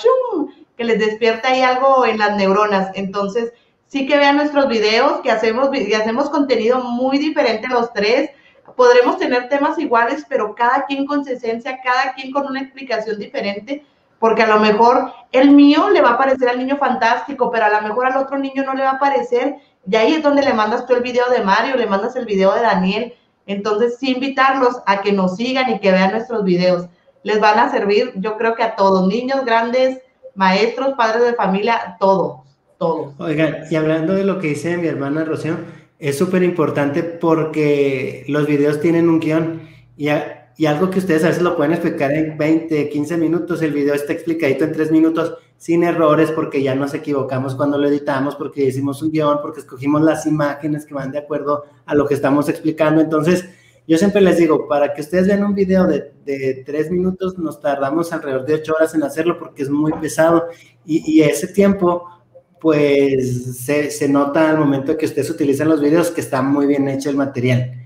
que les despierte ahí algo en las neuronas. Entonces, sí que vean nuestros videos, que hacemos, que hacemos contenido muy diferente los tres. Podremos tener temas iguales, pero cada quien con su esencia, cada quien con una explicación diferente, porque a lo mejor el mío le va a parecer al niño fantástico, pero a lo mejor al otro niño no le va a parecer. Y ahí es donde le mandas tú el video de Mario, le mandas el video de Daniel entonces, sí invitarlos a que nos sigan y que vean nuestros videos. Les van a servir, yo creo que a todos, niños, grandes, maestros, padres de familia, todos, todos. Oigan, y hablando de lo que dice mi hermana Rocío, es súper importante porque los videos tienen un guion y, y algo que ustedes a veces lo pueden explicar en 20, 15 minutos, el video está explicadito en 3 minutos sin errores porque ya nos equivocamos cuando lo editamos, porque hicimos un guion, porque escogimos las imágenes que van de acuerdo a lo que estamos explicando. Entonces, yo siempre les digo, para que ustedes vean un video de, tres minutos, nos tardamos alrededor de ocho horas en hacerlo porque es muy pesado y, y ese tiempo, pues se, se, nota al momento que ustedes utilizan los videos que está muy bien hecho el material.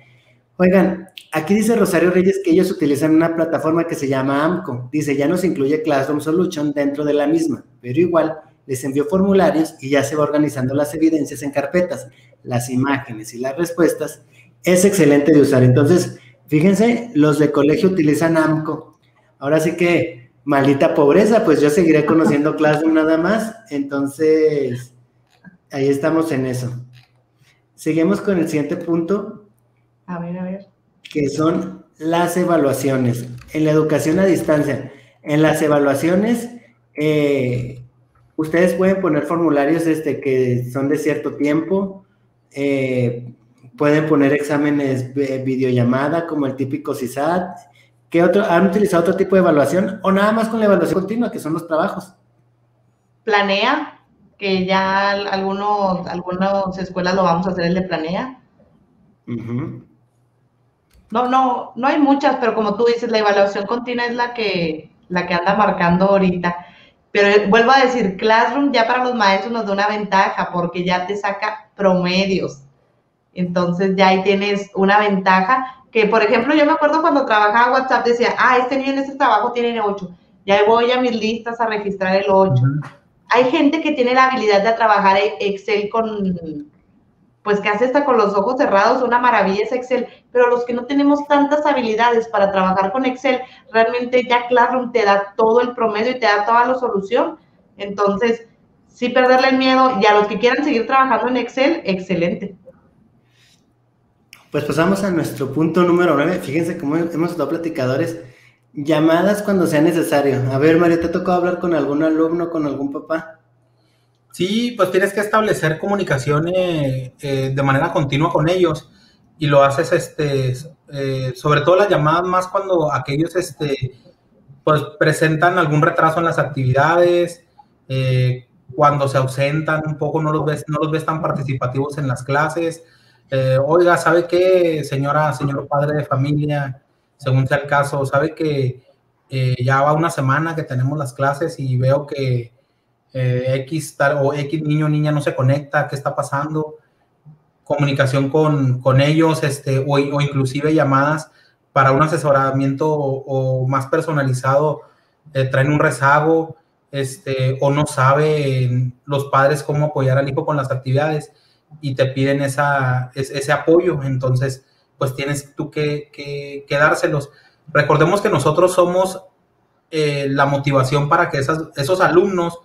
Oigan, aquí dice Rosario Reyes que ellos utilizan una plataforma que se llama AMCO. Dice, ya nos incluye Classroom Solution dentro de la misma, pero igual les envió formularios y ya se va organizando las evidencias en carpetas, las imágenes y las respuestas. Es excelente de usar. Entonces, fíjense, los de colegio utilizan AMCO. Ahora sí que, maldita pobreza, pues yo seguiré conociendo Classroom nada más. Entonces, ahí estamos en eso. Seguimos con el siguiente punto, a ver, a ver. Que son las evaluaciones. En la educación a distancia, en las evaluaciones, eh, ustedes pueden poner formularios este, que son de cierto tiempo. Eh, pueden poner exámenes de videollamada como el típico CISAT. ¿Qué otro? ¿Han utilizado otro tipo de evaluación o nada más con la evaluación continua, que son los trabajos? Planea, que ya algunos, algunas escuelas lo vamos a hacer el de Planea. No, no, no hay muchas, pero como tú dices, la evaluación continua es la que, la que anda marcando ahorita. Pero vuelvo a decir, Classroom ya para los maestros nos da una ventaja porque ya te saca promedios. Entonces ya ahí tienes una ventaja que, por ejemplo, yo me acuerdo cuando trabajaba WhatsApp, decía, ah, este niño en este trabajo tiene 8. Ya voy a mis listas a registrar el 8. Hay gente que tiene la habilidad de trabajar Excel con, pues que hace hasta con los ojos cerrados, una maravilla es Excel, pero los que no tenemos tantas habilidades para trabajar con Excel, realmente ya Classroom te da todo el promedio y te da toda la solución. Entonces, sí perderle el miedo y a los que quieran seguir trabajando en Excel, excelente. Pues pasamos a nuestro punto número 9. Fíjense cómo hemos estado platicadores. Llamadas cuando sea necesario. A ver, María, ¿te tocado hablar con algún alumno, con algún papá? Sí, pues tienes que establecer comunicación eh, eh, de manera continua con ellos y lo haces, este, eh, sobre todo las llamadas más cuando aquellos, este, pues presentan algún retraso en las actividades, cuando se ausentan un poco, no los ves, no los ves tan participativos en las clases. Oiga, ¿sabe qué, señora, señor padre de familia, según sea el caso, sabe que ya va una semana que tenemos las clases y veo que eh, X tal, o X niño o niña no se conecta, ¿qué está pasando? Comunicación con, con ellos, este, o, o, inclusive llamadas para un asesoramiento o, más personalizado, traen un rezago, este, o no saben los padres cómo apoyar al hijo con las actividades y te piden esa, ese apoyo, entonces pues tienes tú que, que, dárselos. Recordemos que nosotros somos eh, la motivación para que esos alumnos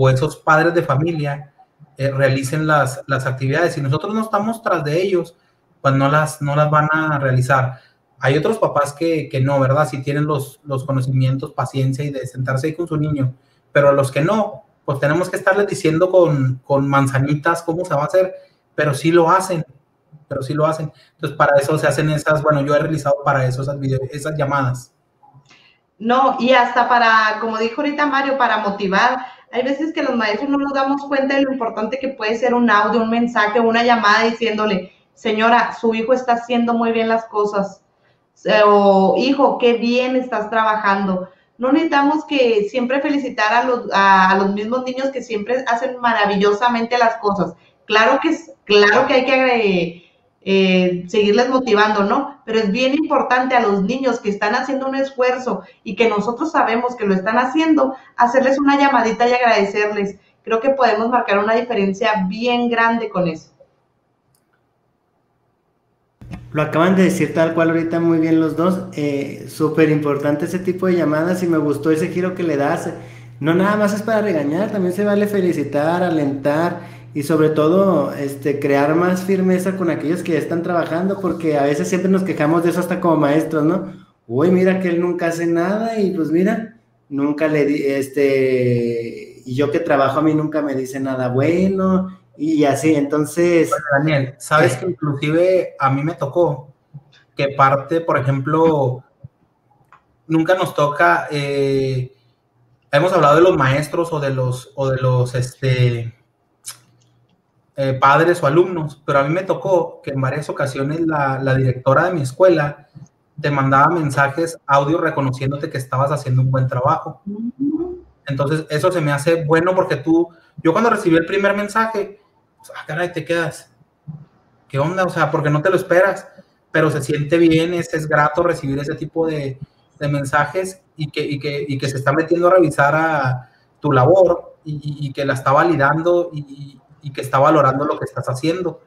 o esos padres de familia eh, realicen las, las, actividades. y nosotros no estamos tras de ellos, pues no las, no las van a realizar. Hay otros papás que, que no, ¿verdad? Si tienen los, los, conocimientos, paciencia y de sentarse con su niño, pero a los que no, pues tenemos que estarles diciendo con, con manzanitas cómo se va a hacer pero sí lo hacen, pero sí lo hacen. Entonces, para eso se hacen esas, bueno, yo he realizado para eso esas, esas llamadas. No, y hasta para, como dijo ahorita Mario, para motivar. Hay veces que los maestros no nos damos cuenta de lo importante que puede ser un audio, un mensaje, una llamada diciéndole, señora, su hijo está haciendo muy bien las cosas. O hijo, qué bien estás trabajando. No necesitamos que siempre felicitar a los, a los mismos niños que siempre hacen maravillosamente las cosas. Claro que, claro que hay que eh, seguirles motivando, ¿no? Pero es bien importante a los niños que están haciendo un esfuerzo y que nosotros sabemos que lo están haciendo, hacerles una llamadita y agradecerles. Creo que podemos marcar una diferencia bien grande con eso. Lo acaban de decir tal cual ahorita muy bien los dos. Eh, Súper importante ese tipo de llamadas y me gustó ese giro que le das. No nada más es para regañar, también se vale felicitar, alentar y sobre todo este, crear más firmeza con aquellos que están trabajando, porque a veces siempre nos quejamos de eso hasta como maestros, ¿no? Uy, mira que él nunca hace nada y pues mira, nunca le di, este, y yo que trabajo a mí nunca me dice nada bueno y así, entonces... Bueno, Daniel, sabes que inclusive a mí me tocó que parte, por ejemplo, nunca nos toca, eh, hemos hablado de los maestros o de los, o de los, este, eh, padres o alumnos, pero a mí me tocó que en varias ocasiones la, directora de mi escuela te mandaba mensajes audio reconociéndote que estabas haciendo un buen trabajo. Entonces, eso se me hace bueno porque tú, yo cuando recibí el primer mensaje, pues, ah, caray, te quedas. ¿Qué onda? O sea, porque no te lo esperas, pero se siente bien, es, es grato recibir ese tipo de, mensajes y que, y que, y, que, se está metiendo a revisar a tu labor y, y que la está validando y, y que está valorando lo que estás haciendo.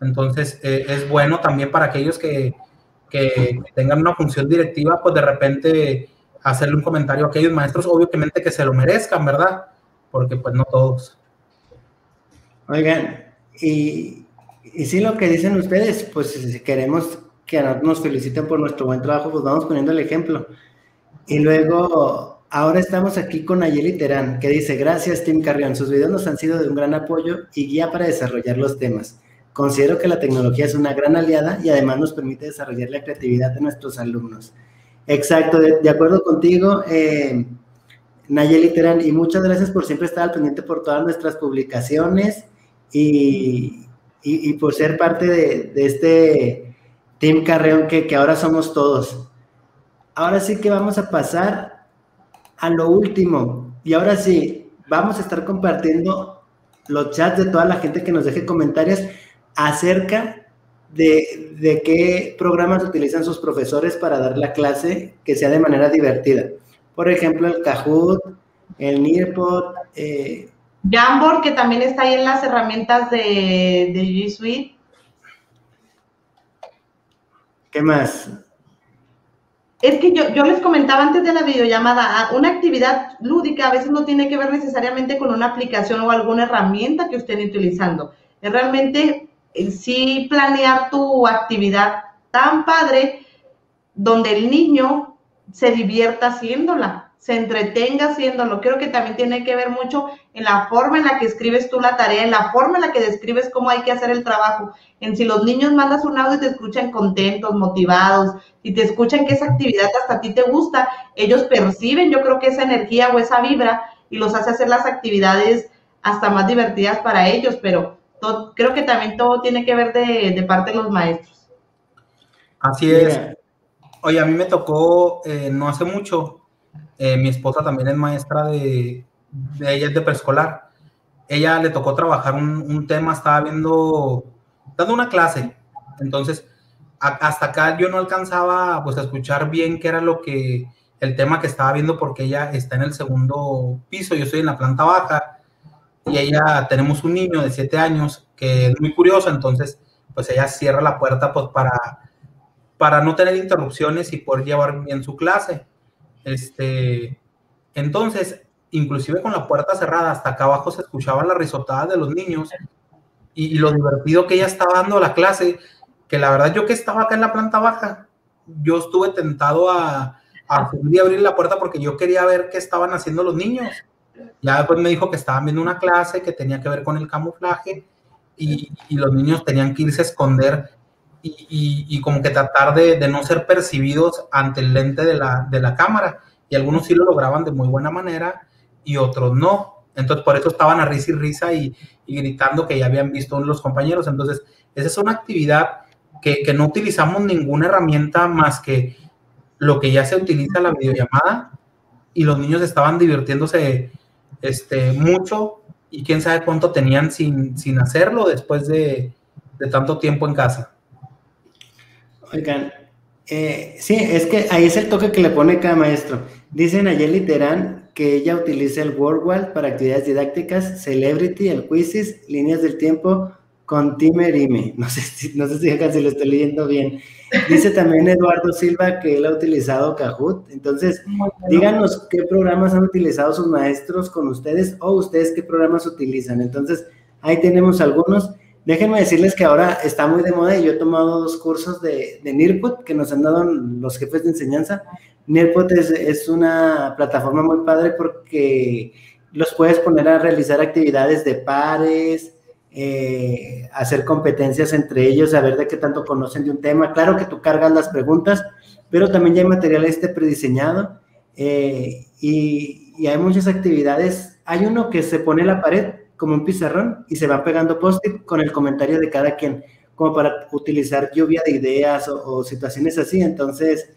Entonces, eh, es bueno también para aquellos que, que, tengan una función directiva, pues de repente hacerle un comentario a aquellos maestros, obviamente que se lo merezcan, ¿verdad? Porque pues no todos. Oigan, y, y sí lo que dicen ustedes, pues si queremos que nos feliciten por nuestro buen trabajo, pues vamos poniendo el ejemplo. Y luego Ahora estamos aquí con Ayeli Terán, que dice, gracias Tim Carrión, sus videos nos han sido de un gran apoyo y guía para desarrollar los temas. Considero que la tecnología es una gran aliada y además nos permite desarrollar la creatividad de nuestros alumnos. Exacto, de, acuerdo contigo, eh, Nayeli Terán, y muchas gracias por siempre estar al pendiente por todas nuestras publicaciones y, por ser parte de, este Team Carreón, que, que ahora somos todos. Ahora sí que vamos a pasar a lo último. Y ahora sí, vamos a estar compartiendo los chats de toda la gente que nos deje comentarios acerca de, de, qué programas utilizan sus profesores para dar la clase que sea de manera divertida. Por ejemplo, el Kahoot, el Nearpod. Eh, Jamboard, que también está ahí en las herramientas de, de G Suite. ¿Qué más? Es que yo, yo les comentaba antes de la videollamada, ah, una actividad lúdica a veces no tiene que ver necesariamente con una aplicación o alguna herramienta que estén utilizando. Es realmente sí planear tu actividad tan padre donde el niño se divierta haciéndola se entretenga haciéndolo. Creo que también tiene que ver mucho en la forma en la que escribes tú la tarea, en la forma en la que describes cómo hay que hacer el trabajo, en si los niños mandas un audio y te escuchan contentos, motivados, si te escuchan que esa actividad hasta a ti te gusta, ellos perciben yo creo que esa energía o esa vibra y los hace hacer las actividades hasta más divertidas para ellos, pero creo que también todo tiene que ver de, parte de los maestros. Así es. Oye, a mí me tocó eh, no hace mucho eh, mi esposa también es maestra de, de, ella es de preescolar. Ella le tocó trabajar un, tema, estaba viendo, dando una clase. Entonces, hasta acá yo no alcanzaba pues a escuchar bien qué era lo que, el tema que estaba viendo porque ella está en el segundo piso, yo estoy en la planta baja y ella, tenemos un niño de siete años que es muy curioso, entonces pues ella cierra la puerta pues para, para no tener interrupciones y poder llevar bien su clase. Este, entonces, inclusive con la puerta cerrada, hasta acá abajo se escuchaban las risotadas de los niños y, lo divertido que ella estaba dando la clase, que la verdad yo que estaba acá en la planta baja, yo estuve tentado a, abrir la puerta porque yo quería ver qué estaban haciendo los niños. Ya después me dijo que estaban viendo una clase que tenía que ver con el camuflaje y, y los niños tenían que irse a esconder y, como que tratar de, no ser percibidos ante el lente de la, de la cámara. Y algunos sí lo lograban de muy buena manera y otros no. Entonces, por eso estaban a risa y risa y, gritando que ya habían visto los compañeros. Entonces, esa es una actividad que, que, no utilizamos ninguna herramienta más que lo que ya se utiliza la videollamada y los niños estaban divirtiéndose este, mucho y quién sabe cuánto tenían sin, sin hacerlo después de, de tanto tiempo en casa. Oigan, eh, sí, es que ahí es el toque que le pone cada maestro. Dice Nayeli Terán que ella utiliza el WordWall para actividades didácticas, Celebrity, el Quizzes, líneas del tiempo con Timerime. No sé si, no sé si acá se lo estoy leyendo bien. Dice también Eduardo Silva que él ha utilizado Kahoot. Entonces, díganos qué programas han utilizado sus maestros con ustedes o ustedes qué programas utilizan. Entonces, ahí tenemos algunos. Déjenme decirles que ahora está muy de moda y yo he tomado dos cursos de, de que nos han dado los jefes de enseñanza. NIRPOT es, una plataforma muy padre porque los puedes poner a realizar actividades de pares, eh, hacer competencias entre ellos, saber de qué tanto conocen de un tema. Claro que tú cargas las preguntas, pero también ya hay material este prediseñado eh, y, y, hay muchas actividades. Hay uno que se pone la pared como un pizarrón y se va pegando post-it con el comentario de cada quien, como para utilizar lluvia de ideas o, situaciones así. Entonces,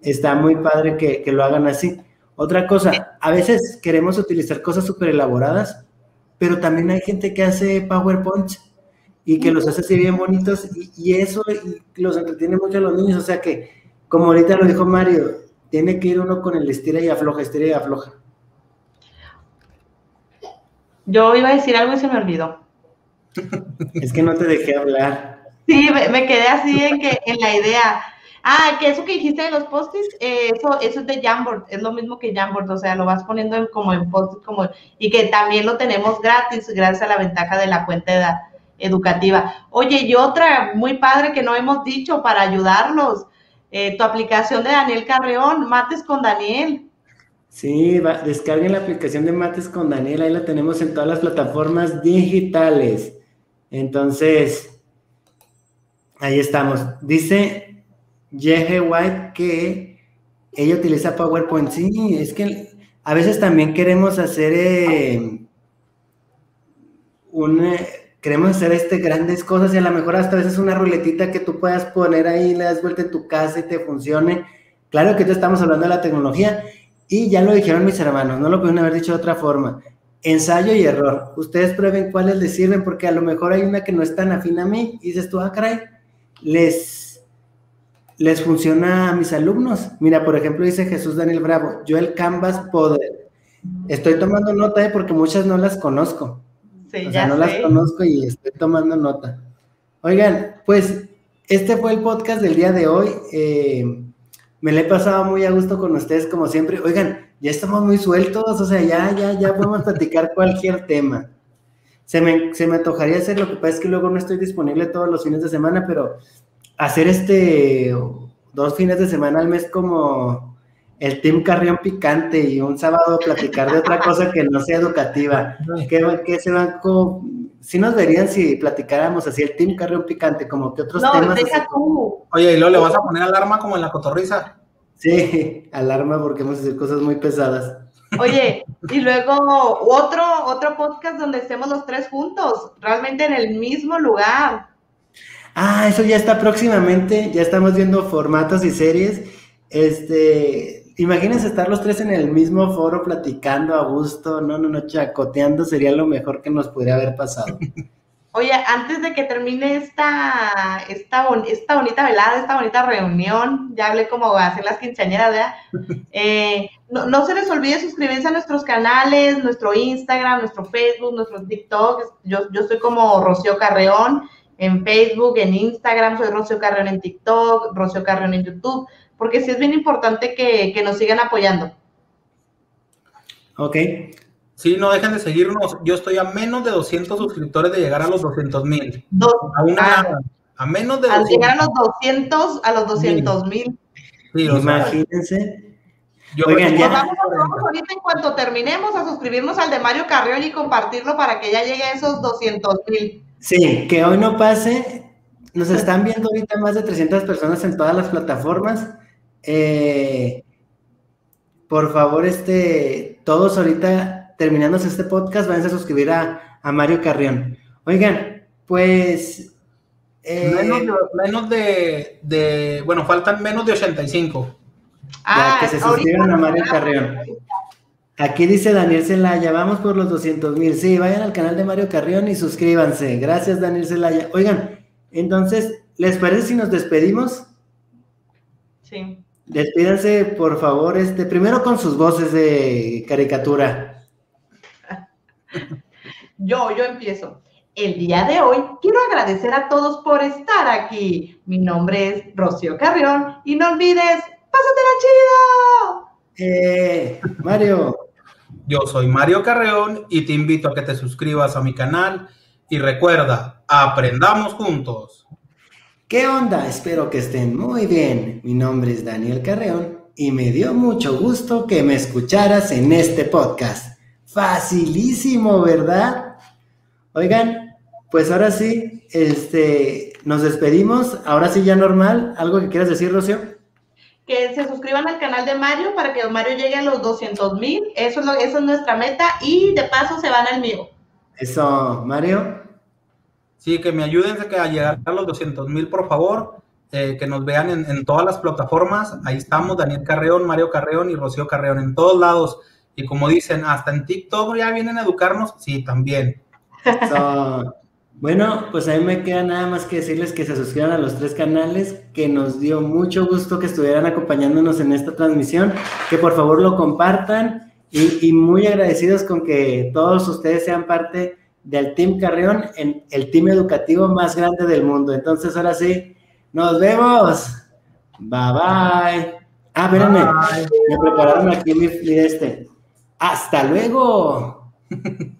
está muy padre que, que, lo hagan así. Otra cosa, a veces queremos utilizar cosas súper elaboradas, pero también hay gente que hace PowerPoint y que los hace así bien bonitos y eso los entretiene mucho a los niños. O sea que, como ahorita lo dijo Mario, tiene que ir uno con el estira y afloja, estira y afloja. Yo iba a decir algo y se me olvidó. Es que no te dejé hablar. Sí, me, quedé así en que en la idea. Ah, que eso que dijiste de los post-its, eh, eso, eso es de Jamboard, es lo mismo que Jamboard, o sea, lo vas poniendo como en post como, y que también lo tenemos gratis, gracias a la ventaja de la cuenta educativa. Oye, y otra muy padre que no hemos dicho para ayudarlos, eh, tu aplicación de Daniel Carreón, Mates con Daniel. Sí, descarguen la aplicación de Mates con Daniel, ahí la tenemos en todas las plataformas digitales. Entonces, ahí estamos. Dice Yehe White que ella utiliza PowerPoint. Sí, es que a veces también queremos hacer eh, un... Eh, queremos hacer este grandes cosas y a lo mejor hasta a veces una ruletita que tú puedas poner ahí, le das vuelta en tu casa y te funcione. Claro que ya estamos hablando de la tecnología y ya lo dijeron mis hermanos, no lo pueden haber dicho de otra forma. Ensayo y error. Ustedes prueben cuáles les sirven porque a lo mejor hay una que no es tan afín a mí y dices tú, ah, caray, les, les funciona a mis alumnos. Mira, por ejemplo, dice Jesús Daniel Bravo, yo el Canvas Poder. Estoy tomando nota ¿eh? porque muchas no las conozco o sea, no las conozco y estoy tomando nota. Oigan, pues este fue el podcast del día de hoy. Eh, me le he pasado muy a gusto con ustedes, como siempre. Oigan, ya estamos muy sueltos, o sea, ya, ya, ya podemos platicar cualquier tema. Se me, se me antojaría hacer, lo que pasa es que luego no estoy disponible todos los fines de semana, pero hacer este dos fines de semana al mes como el Team Carrión Picante y un sábado platicar de otra cosa que no sea educativa. que se van con... Si nos verían si platicáramos así el Team Carrión Picante, como que otros no, temas. Deja tú. Oye, ¿y luego le vas a poner alarma como en la cotorriza? Sí, alarma porque hemos hecho cosas muy pesadas. Oye, y luego otro, otro podcast donde estemos los tres juntos, realmente en el mismo lugar. Ah, eso ya está próximamente, ya estamos viendo formatos y series. Este, imagínense estar los tres en el mismo foro platicando a gusto, no, no, no, chacoteando sería lo mejor que nos podría haber pasado. Oye, antes de que termine esta, esta, esta bonita velada, esta bonita reunión, ya hablé como hacer las quinceañeras, ¿verdad? Eh, no, no, se les olvide suscribirse a nuestros canales, nuestro Instagram, nuestro Facebook, nuestro TikTok. Yo, yo soy como Rocío Carreón en Facebook, en Instagram, soy Rocío Carreón en TikTok, Rocío Carreón en YouTube porque sí es bien importante que, nos sigan apoyando. Ok. Sí, no dejen de seguirnos. Yo estoy a menos de 200 suscriptores de llegar a los 200 mil. A, a, menos de... Al llegar a los 200, a los 200 mil. Sí, Imagínense. Yo Oigan, ya. Vamos, ahorita en cuanto terminemos a suscribirnos al de Mario Carrión y compartirlo para que ya llegue a esos 200 mil. Sí, que hoy no pase. Nos están viendo ahorita más de 300 personas en todas las plataformas. Eh, por favor, este, todos ahorita, terminándose este podcast, vayan a suscribir a, Mario Carrión. Oigan, pues... Eh, menos, de, bueno, faltan menos de 85. Ah, que se suscriban a Mario Carrión. Aquí dice Daniel Celaya, vamos por los 200 mil. Sí, vayan al canal de Mario Carrión y suscríbanse. Gracias, Daniel Celaya. Oigan, entonces, ¿les parece si nos despedimos? Sí. Despídanse, por favor, este, primero con sus voces de caricatura. Yo, yo empiezo. El día de hoy quiero agradecer a todos por estar aquí. Mi nombre es Rocío Carrión y no olvides, ¡pásatela chido! Eh, Mario. Yo soy Mario Carreón y te invito a que te suscribas a mi canal y recuerda, aprendamos juntos. ¿Qué onda? Espero que estén muy bien. Mi nombre es Daniel Carreón y me dio mucho gusto que me escucharas en este podcast. Facilísimo, ¿verdad? Oigan, pues ahora sí, este, nos despedimos. Ahora sí ya normal. ¿Algo que quieras decir, Rocío? Que se suscriban al canal de Mario para que Mario llegue a los 200 mil. Eso, es eso es nuestra meta y de paso se van al mío. Eso, Mario. Sí, que me ayuden a llegar a los 200 mil, por favor. Eh, que nos vean en, todas las plataformas. Ahí estamos, Daniel Carreón, Mario Carreón y Rocío Carreón, en todos lados. Y como dicen, hasta en TikTok ya vienen a educarnos. Sí, también. bueno, pues a mí me queda nada más que decirles que se suscriban a los tres canales, que nos dio mucho gusto que estuvieran acompañándonos en esta transmisión, que por favor lo compartan y, y muy agradecidos con que todos ustedes sean parte del Team Carrión en el team educativo más grande del mundo. Entonces, ahora sí, nos vemos. Bye bye. Ah, espérenme, me prepararon aquí mi, mi este. Hasta luego.